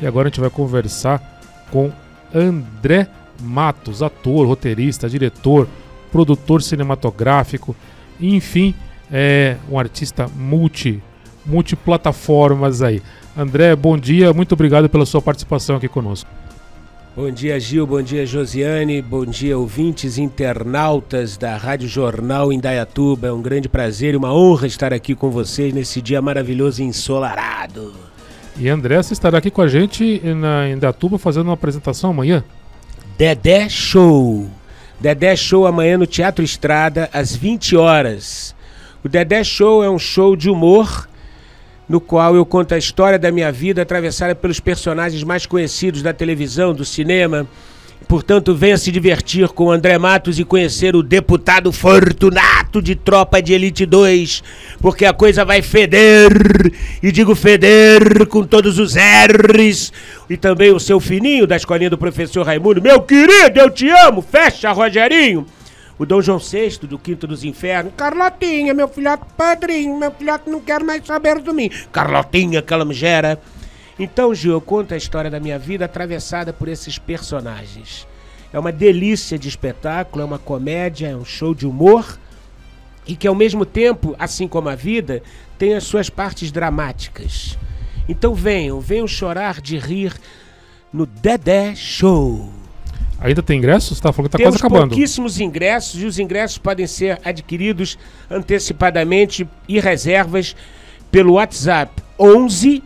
E agora a gente vai conversar com André Matos, ator, roteirista, diretor, produtor cinematográfico, enfim, é um artista multi, multiplataformas aí. André, bom dia, muito obrigado pela sua participação aqui conosco. Bom dia, Gil, bom dia, Josiane, bom dia, ouvintes internautas da Rádio Jornal Indaiatuba. É um grande prazer e uma honra estar aqui com vocês nesse dia maravilhoso e ensolarado. E você estará aqui com a gente na Indaiatuba fazendo uma apresentação amanhã? Dedé Show. Dedé Show amanhã no Teatro Estrada, às 20 horas. O Dedé Show é um show de humor no qual eu conto a história da minha vida atravessada pelos personagens mais conhecidos da televisão, do cinema. Portanto, venha se divertir com André Matos e conhecer o deputado Fortunato de Tropa de Elite 2, porque a coisa vai feder, e digo feder com todos os R's, e também o seu fininho da escolinha do professor Raimundo. Meu querido, eu te amo! Fecha, Rogerinho! o Dom João VI do Quinto dos Infernos. Carlotinha, meu filhote padrinho, meu filhote não quer mais saber de mim. Carlotinha, gera. Então, Gil, eu conto a história da minha vida atravessada por esses personagens. É uma delícia de espetáculo, é uma comédia, é um show de humor e que ao mesmo tempo, assim como a vida, tem as suas partes dramáticas. Então venham, venham chorar de rir no Dedé Show. Ainda tem ingressos? Está falando que está quase acabando. pouquíssimos ingressos e os ingressos podem ser adquiridos antecipadamente e reservas pelo WhatsApp 11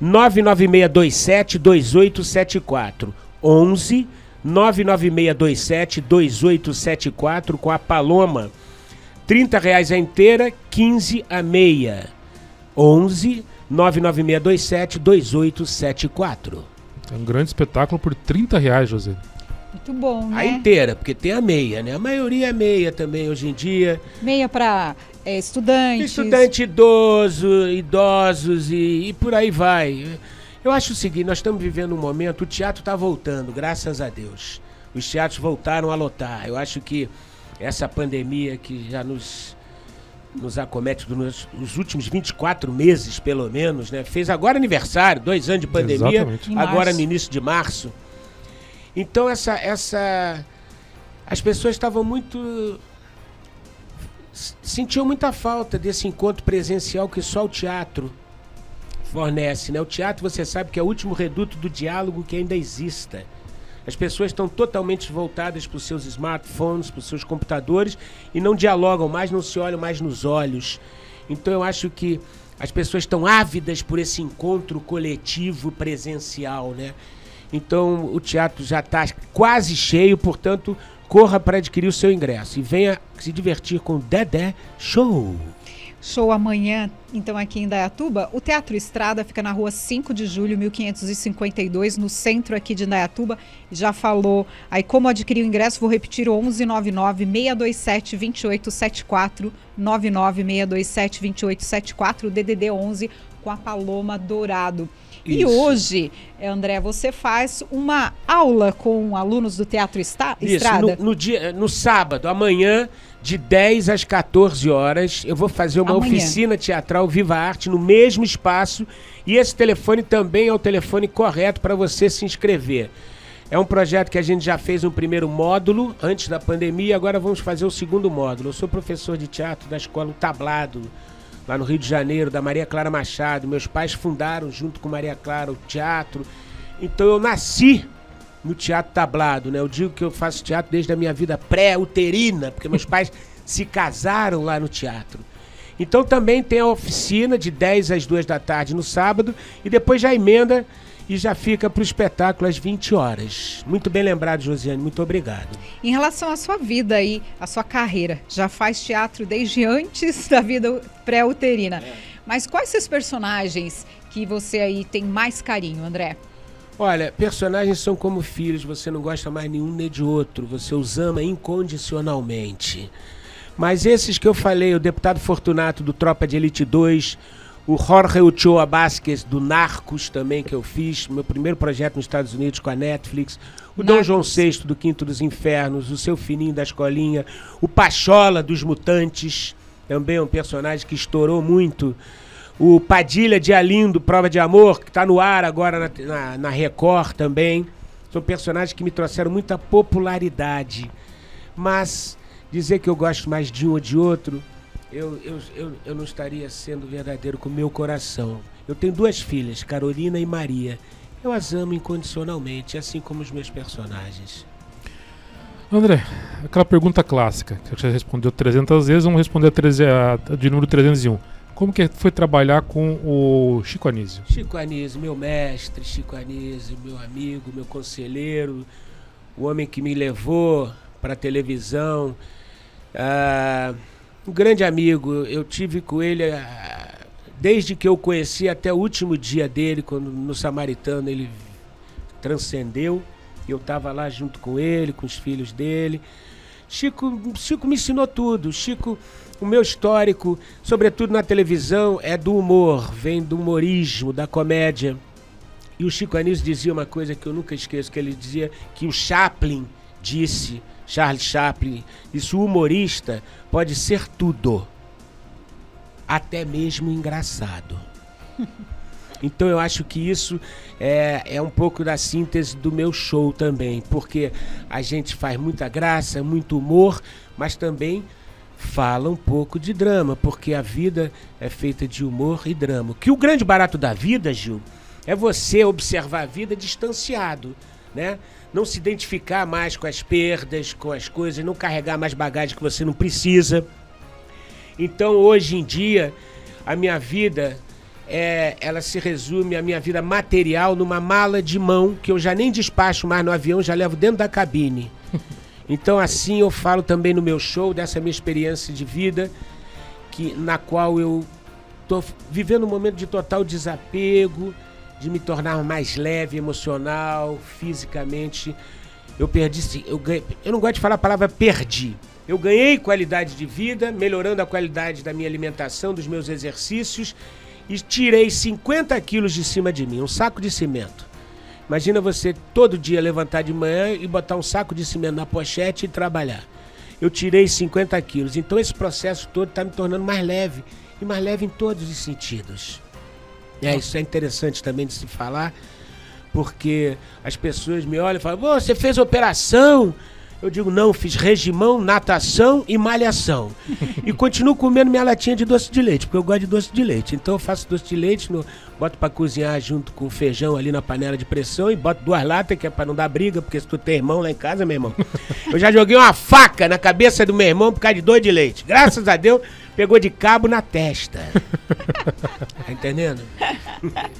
99627 2874. 11 99627 2874 com a Paloma. 30 reais a inteira, 15 a meia. 11 99627 2874. É um grande espetáculo por 30 reais, José. Muito bom, né? A inteira, porque tem a meia, né? A maioria é meia também hoje em dia. Meia para é, estudantes. Estudante idoso, idosos e, e, por aí vai. Eu acho o seguinte, nós estamos vivendo um momento, o teatro está voltando, graças a Deus. Os teatros voltaram a lotar. Eu acho que essa pandemia que já nos nos acomete nos, nos últimos 24 meses, pelo menos, né? Fez agora aniversário, dois anos de pandemia, Exatamente. agora no início de março. Então essa essa as pessoas estavam muito sentiam muita falta desse encontro presencial que só o teatro fornece, né? O teatro, você sabe que é o último reduto do diálogo que ainda exista. As pessoas estão totalmente voltadas para os seus smartphones, para os seus computadores e não dialogam mais, não se olham mais nos olhos. Então eu acho que as pessoas estão ávidas por esse encontro coletivo presencial, né? Então o teatro já está quase cheio, portanto, corra para adquirir o seu ingresso e venha se divertir com Dedé Show. Show amanhã, então, aqui em Dayatuba. O Teatro Estrada fica na rua 5 de julho, 1552, no centro aqui de Dayatuba. Já falou aí como adquirir o ingresso, vou repetir: 1199 627 2874 99627 2874, DDD 11 com a Paloma Dourado. Isso. E hoje, André, você faz uma aula com alunos do Teatro Está Isso, Estrada? No, no, dia, no sábado, amanhã, de 10 às 14 horas, eu vou fazer uma amanhã. oficina teatral Viva Arte no mesmo espaço. E esse telefone também é o telefone correto para você se inscrever. É um projeto que a gente já fez um primeiro módulo antes da pandemia, agora vamos fazer o segundo módulo. Eu sou professor de teatro da escola Tablado, lá no Rio de Janeiro, da Maria Clara Machado. Meus pais fundaram, junto com Maria Clara, o teatro. Então eu nasci no teatro tablado, né? Eu digo que eu faço teatro desde a minha vida pré-uterina, porque meus pais se casaram lá no teatro. Então também tem a oficina de 10 às 2 da tarde no sábado e depois já emenda e já fica para o espetáculo às 20 horas. Muito bem lembrado, Josiane, muito obrigado. Em relação à sua vida aí, à sua carreira, já faz teatro desde antes da vida pré-uterina. É. Mas quais seus personagens que você aí tem mais carinho, André? Olha, personagens são como filhos, você não gosta mais nenhum nem de outro, você os ama incondicionalmente. Mas esses que eu falei, o deputado Fortunato do Tropa de Elite 2, o Jorge Ochoa Basques, do Narcos, também, que eu fiz, meu primeiro projeto nos Estados Unidos com a Netflix. O Narcos. Dom João VI, do Quinto dos Infernos. O Seu Fininho, da Escolinha. O Pachola, dos Mutantes. Também é um personagem que estourou muito. O Padilha de Alindo, Prova de Amor, que está no ar agora na, na, na Record também. São personagens que me trouxeram muita popularidade. Mas dizer que eu gosto mais de um ou de outro, eu, eu, eu, eu não estaria sendo verdadeiro com o meu coração. Eu tenho duas filhas, Carolina e Maria. Eu as amo incondicionalmente, assim como os meus personagens. André, aquela pergunta clássica, que você respondeu 300 vezes, vamos responder a, de número 301. Como que foi trabalhar com o Chico Anísio? Chico Anísio, meu mestre, Chico Anísio, meu amigo, meu conselheiro, o homem que me levou para a televisão. Ah, um grande amigo, eu tive com ele ah, desde que eu conheci até o último dia dele, quando no Samaritano ele transcendeu. Eu estava lá junto com ele, com os filhos dele. Chico, Chico me ensinou tudo. Chico o meu histórico, sobretudo na televisão, é do humor, vem do humorismo, da comédia. E o Chico Anísio dizia uma coisa que eu nunca esqueço, que ele dizia que o Chaplin disse, Charles Chaplin, disse, o humorista pode ser tudo, até mesmo engraçado. Então eu acho que isso é, é um pouco da síntese do meu show também, porque a gente faz muita graça, muito humor, mas também fala um pouco de drama, porque a vida é feita de humor e drama. Que o grande barato da vida, Gil, é você observar a vida distanciado, né? Não se identificar mais com as perdas, com as coisas, não carregar mais bagagem que você não precisa. Então, hoje em dia, a minha vida é, ela se resume a minha vida material numa mala de mão que eu já nem despacho mais no avião, já levo dentro da cabine. Então assim eu falo também no meu show dessa minha experiência de vida, que na qual eu estou vivendo um momento de total desapego, de me tornar mais leve, emocional, fisicamente. Eu perdi, eu, ganhei, eu não gosto de falar a palavra perdi. Eu ganhei qualidade de vida, melhorando a qualidade da minha alimentação, dos meus exercícios e tirei 50 quilos de cima de mim, um saco de cimento. Imagina você todo dia levantar de manhã e botar um saco de cimento na pochete e trabalhar. Eu tirei 50 quilos. Então esse processo todo está me tornando mais leve. E mais leve em todos os sentidos. É, isso é interessante também de se falar, porque as pessoas me olham e falam: você fez operação? Eu digo, não, fiz regimão, natação e malhação. e continuo comendo minha latinha de doce de leite, porque eu gosto de doce de leite. Então eu faço doce de leite, no, boto para cozinhar junto com feijão ali na panela de pressão e boto duas latas, que é para não dar briga, porque se tu tem irmão lá em casa, meu irmão. Eu já joguei uma faca na cabeça do meu irmão por causa de doce de leite. Graças a Deus, pegou de cabo na testa. tá entendendo?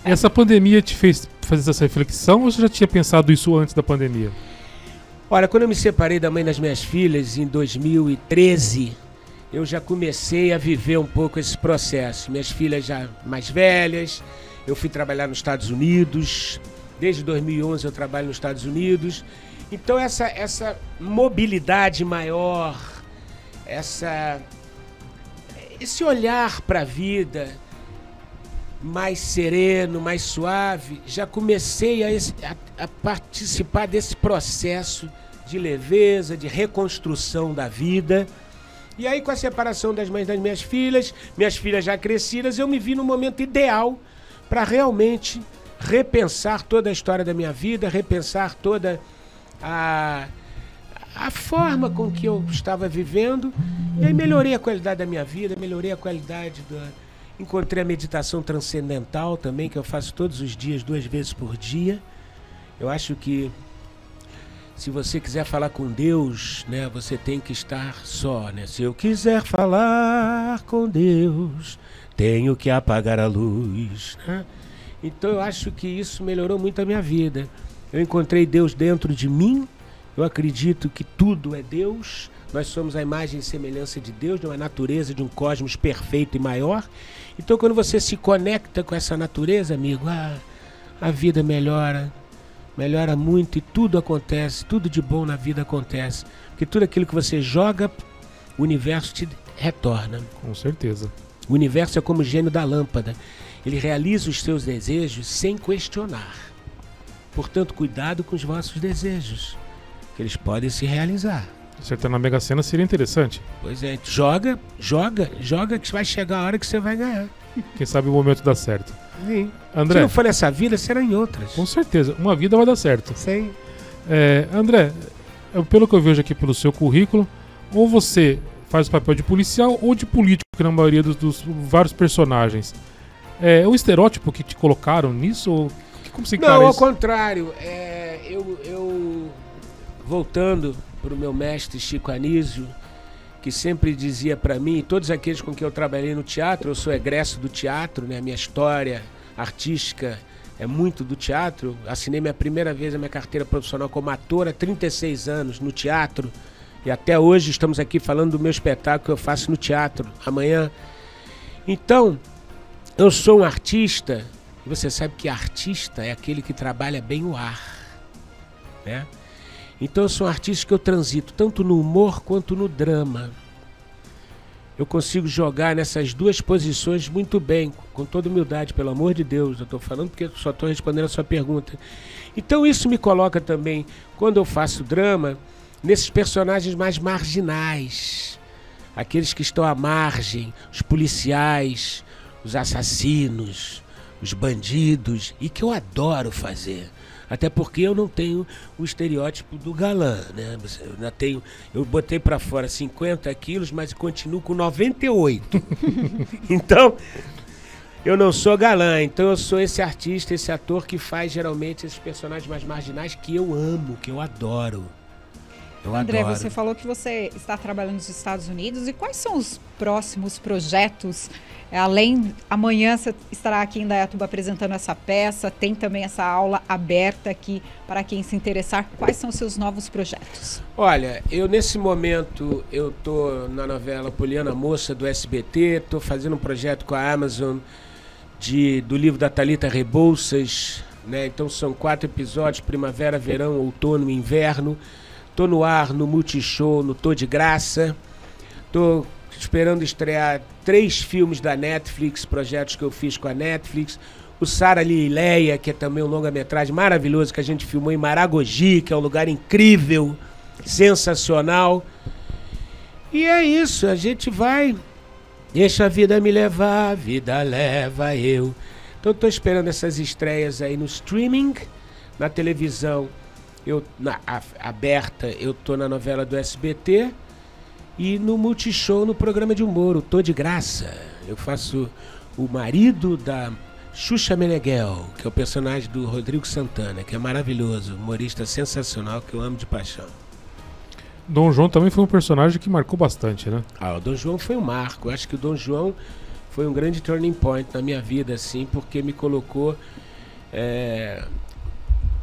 Essa pandemia te fez fazer essa reflexão ou você já tinha pensado isso antes da pandemia? Olha, quando eu me separei da mãe das minhas filhas em 2013, eu já comecei a viver um pouco esse processo. Minhas filhas já mais velhas, eu fui trabalhar nos Estados Unidos. Desde 2011 eu trabalho nos Estados Unidos. Então essa essa mobilidade maior, essa esse olhar para a vida mais sereno, mais suave, já comecei a, a, a participar desse processo de leveza, de reconstrução da vida. E aí, com a separação das mães das minhas filhas, minhas filhas já crescidas, eu me vi no momento ideal para realmente repensar toda a história da minha vida, repensar toda a, a forma com que eu estava vivendo. E aí melhorei a qualidade da minha vida, melhorei a qualidade da. Encontrei a meditação transcendental também, que eu faço todos os dias, duas vezes por dia. Eu acho que se você quiser falar com Deus, né, você tem que estar só, né? Se eu quiser falar com Deus, tenho que apagar a luz, né? Então eu acho que isso melhorou muito a minha vida. Eu encontrei Deus dentro de mim. Eu acredito que tudo é Deus. Nós somos a imagem e semelhança de Deus, de uma natureza, de um cosmos perfeito e maior. Então, quando você se conecta com essa natureza, amigo, ah, a vida melhora, melhora muito e tudo acontece, tudo de bom na vida acontece. Porque tudo aquilo que você joga, o universo te retorna. Com certeza. O universo é como o gênio da lâmpada. Ele realiza os seus desejos sem questionar. Portanto, cuidado com os vossos desejos, que eles podem se realizar. Acertar na Mega Sena seria interessante. Pois é, joga, joga, joga que vai chegar a hora que você vai ganhar. Quem sabe o momento dá certo. Sim. Se André, não for nessa vida, será em outras. com certeza, uma vida vai dar certo. Sim. É, André, é, pelo que eu vejo aqui pelo seu currículo, ou você faz o papel de policial ou de político, que na maioria dos, dos vários personagens. É o estereótipo que te colocaram nisso? Ou que- como você Não, ao isso? contrário. É, eu, eu, voltando para o meu mestre Chico Anísio, que sempre dizia para mim, e todos aqueles com quem eu trabalhei no teatro, eu sou egresso do teatro, né? Minha história artística é muito do teatro. Assinei minha primeira vez a minha carteira profissional como ator há 36 anos no teatro. E até hoje estamos aqui falando do meu espetáculo que eu faço no teatro amanhã. Então, eu sou um artista, e você sabe que artista é aquele que trabalha bem o ar, né? Então eu sou um artista que eu transito tanto no humor quanto no drama. Eu consigo jogar nessas duas posições muito bem, com toda humildade, pelo amor de Deus. Eu estou falando porque só estou respondendo a sua pergunta. Então isso me coloca também, quando eu faço drama, nesses personagens mais marginais. Aqueles que estão à margem, os policiais, os assassinos, os bandidos, e que eu adoro fazer. Até porque eu não tenho o estereótipo do galã, né? Eu ainda tenho, eu botei pra fora 50 quilos, mas continuo com 98. então, eu não sou galã, então eu sou esse artista, esse ator que faz geralmente esses personagens mais marginais que eu amo, que eu adoro. Eu André, adoro. você falou que você está trabalhando nos Estados Unidos e quais são os próximos projetos? É, Além, amanhã você estará aqui em Dayatuba apresentando essa peça, tem também essa aula aberta aqui para quem se interessar. Quais são os seus novos projetos? Olha, eu nesse momento eu tô na novela Poliana Moça do SBT, tô fazendo um projeto com a Amazon de do livro da Talita Rebouças, né? Então são quatro episódios: primavera, verão, outono, e inverno. Tô no ar no Multishow, no Tô de Graça. Tô esperando estrear três filmes da Netflix, projetos que eu fiz com a Netflix. O Sara Lileia, que é também um longa-metragem maravilhoso que a gente filmou em Maragogi, que é um lugar incrível, sensacional. E é isso, a gente vai. Deixa a vida me levar, a vida leva eu. Então tô esperando essas estreias aí no streaming, na televisão, eu na a- aberta, eu tô na novela do SBT e no Multishow no programa de humor, o Tô de Graça. Eu faço o marido da Xuxa Meneghel, que é o personagem do Rodrigo Santana, que é maravilhoso, humorista sensacional que eu amo de paixão. Dom João também foi um personagem que marcou bastante, né? Ah, o Dom João foi um marco. Eu acho que o Dom João foi um grande turning point na minha vida, assim, porque me colocou. é,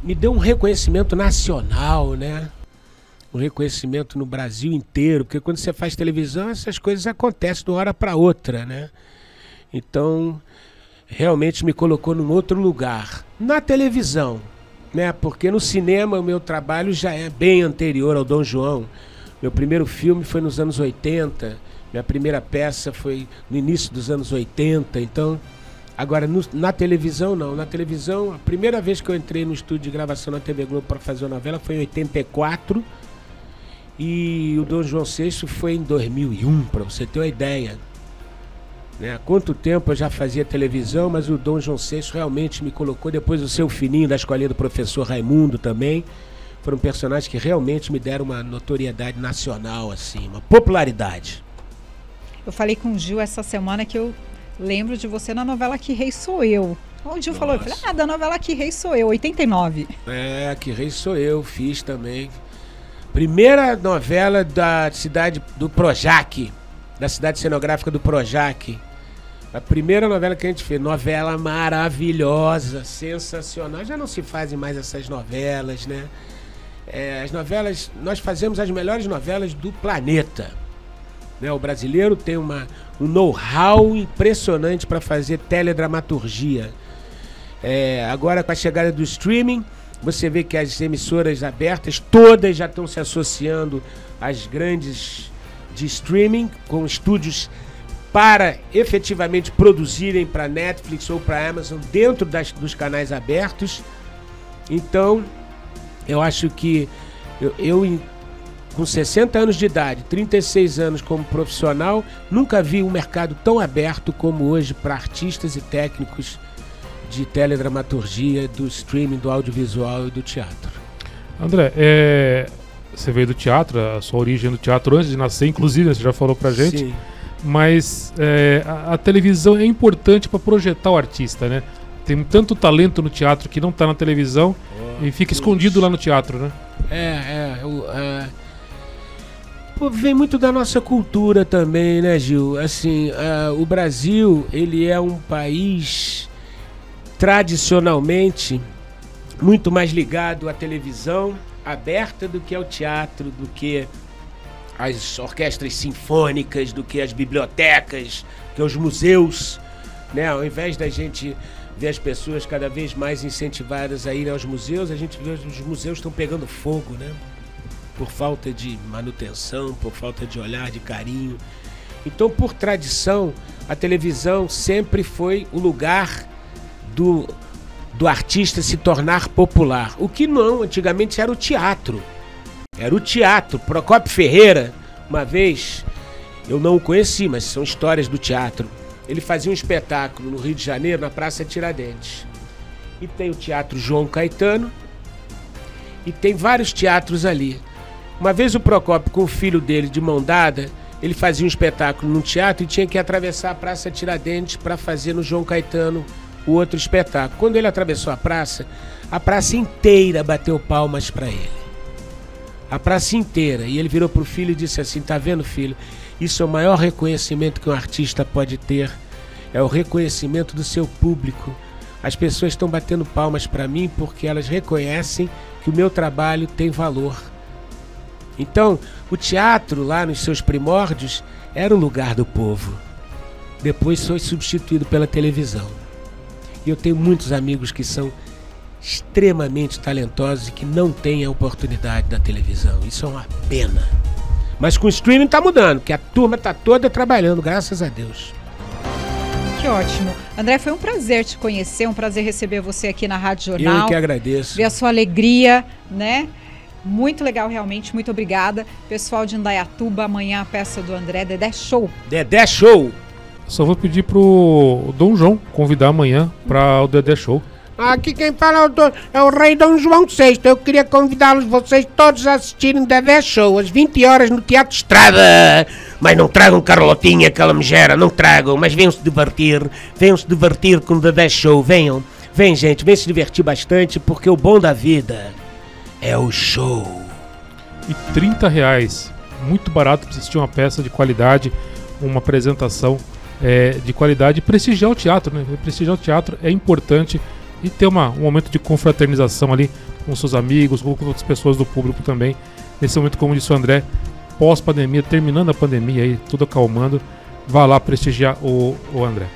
me deu um reconhecimento nacional, né? Um reconhecimento no Brasil inteiro, porque quando você faz televisão, essas coisas acontecem de uma hora para outra, né? Então, realmente me colocou num outro lugar. Na televisão, né? Porque no cinema o meu trabalho já é bem anterior ao Dom João. Meu primeiro filme foi nos anos 80, minha primeira peça foi no início dos anos 80, então agora no- na televisão não, na televisão a primeira vez que eu entrei no estúdio de gravação na TV Globo para fazer uma novela foi em 84 e o Dom João VI foi em 2001, para você ter uma ideia. Né? Há quanto tempo eu já fazia televisão, mas o Dom João VI realmente me colocou. Depois o seu fininho da escolinha do professor Raimundo também. Foram personagens que realmente me deram uma notoriedade nacional, assim, uma popularidade. Eu falei com o Gil essa semana que eu lembro de você na novela Que Rei Sou Eu. O Gil falou, eu falei, Nossa. ah, da novela Que Rei Sou Eu, 89. É, que rei sou eu, fiz também. Primeira novela da cidade do Projac, da cidade cenográfica do Projac. A primeira novela que a gente fez, novela maravilhosa, sensacional. Já não se fazem mais essas novelas, né? É, as novelas, nós fazemos as melhores novelas do planeta. Né? O brasileiro tem uma, um know-how impressionante para fazer teledramaturgia. É, agora com a chegada do streaming, você vê que as emissoras abertas todas já estão se associando às grandes de streaming com estúdios para efetivamente produzirem para Netflix ou para Amazon dentro das- dos canais abertos. Então, eu acho que eu, eu, com 60 anos de idade, 36 anos como profissional, nunca vi um mercado tão aberto como hoje para artistas e técnicos de teledramaturgia, do streaming, do audiovisual e do teatro. André, é, você veio do teatro, a sua origem do teatro antes de nascer, inclusive, você já falou pra gente. Sim. Mas é, a, a televisão é importante para projetar o artista, né? Tem tanto talento no teatro que não tá na televisão e fica escondido lá no teatro, né? É, é. o- é. Pô, vem muito da nossa cultura também, né, Gil? Assim, ah, o Brasil, ele é um país tradicionalmente muito mais ligado à televisão aberta do que ao teatro, do que às orquestras sinfônicas, do que às bibliotecas, que aos museus, né? Ao invés da gente ver as pessoas cada vez mais incentivadas a irem aos museus, a gente vê os museus estão pegando fogo, né? Por falta de manutenção, por falta de olhar, de carinho. Então, por tradição, a televisão sempre foi o lugar do, do artista se tornar popular. O que não, antigamente era o teatro. Era o teatro. Procopio Ferreira, uma vez, eu não o conheci, mas são histórias do teatro. Ele fazia um espetáculo no Rio de Janeiro, na Praça Tiradentes. E tem o Teatro João Caetano, e tem vários teatros ali. Uma vez o Procopio, com o filho dele de mão dada, ele fazia um espetáculo num teatro e tinha que atravessar a Praça Tiradentes para fazer no João Caetano o outro espetáculo. Quando ele atravessou a praça, a praça inteira bateu palmas para ele. A praça inteira. E ele virou pro filho e disse assim: Tá vendo, filho? Isso é o maior reconhecimento que um artista pode ter. É o reconhecimento do seu público. As pessoas estão batendo palmas para mim porque elas reconhecem que o meu trabalho tem valor. Então, o teatro, lá nos seus primórdios, era o lugar do povo. Depois foi substituído pela televisão. E eu tenho muitos amigos que são extremamente talentosos e que não têm a oportunidade da televisão. Isso é uma pena. Mas com o streaming tá mudando, que a turma tá toda trabalhando, graças a Deus. Que ótimo. André, foi um prazer te conhecer, um prazer receber você aqui na Rádio Eu Jornal. que agradeço. ver a sua alegria, né? Muito legal, realmente. Muito obrigada. Pessoal de Indaiatuba, amanhã a peça do André Dedé Show. Dedé Show! Só vou pedir pro Dom João convidar amanhã para o Dedé Show. Aqui quem fala é o, do- é o rei Dom João VI. Eu queria convidá-los, vocês todos, a assistirem Dedé Show, às 20 horas no Teatro Estrada. Mas não tragam Carlotinha, aquela megera, não tragam, mas venham se divertir. Venham se divertir com o Dedé Show, venham. Vem, gente, vem se divertir bastante, porque o bom da vida é o show. E 30 reais. Muito barato para assistir uma peça de qualidade, uma apresentação é, de qualidade e prestigiar o teatro, né? Prestigiar o teatro é importante e ter uma, um momento de confraternização ali com seus amigos, com outras pessoas do público também. Nesse momento, como disse o André, pós-pandemia, terminando a pandemia aí, tudo acalmando, vá lá prestigiar o, o André.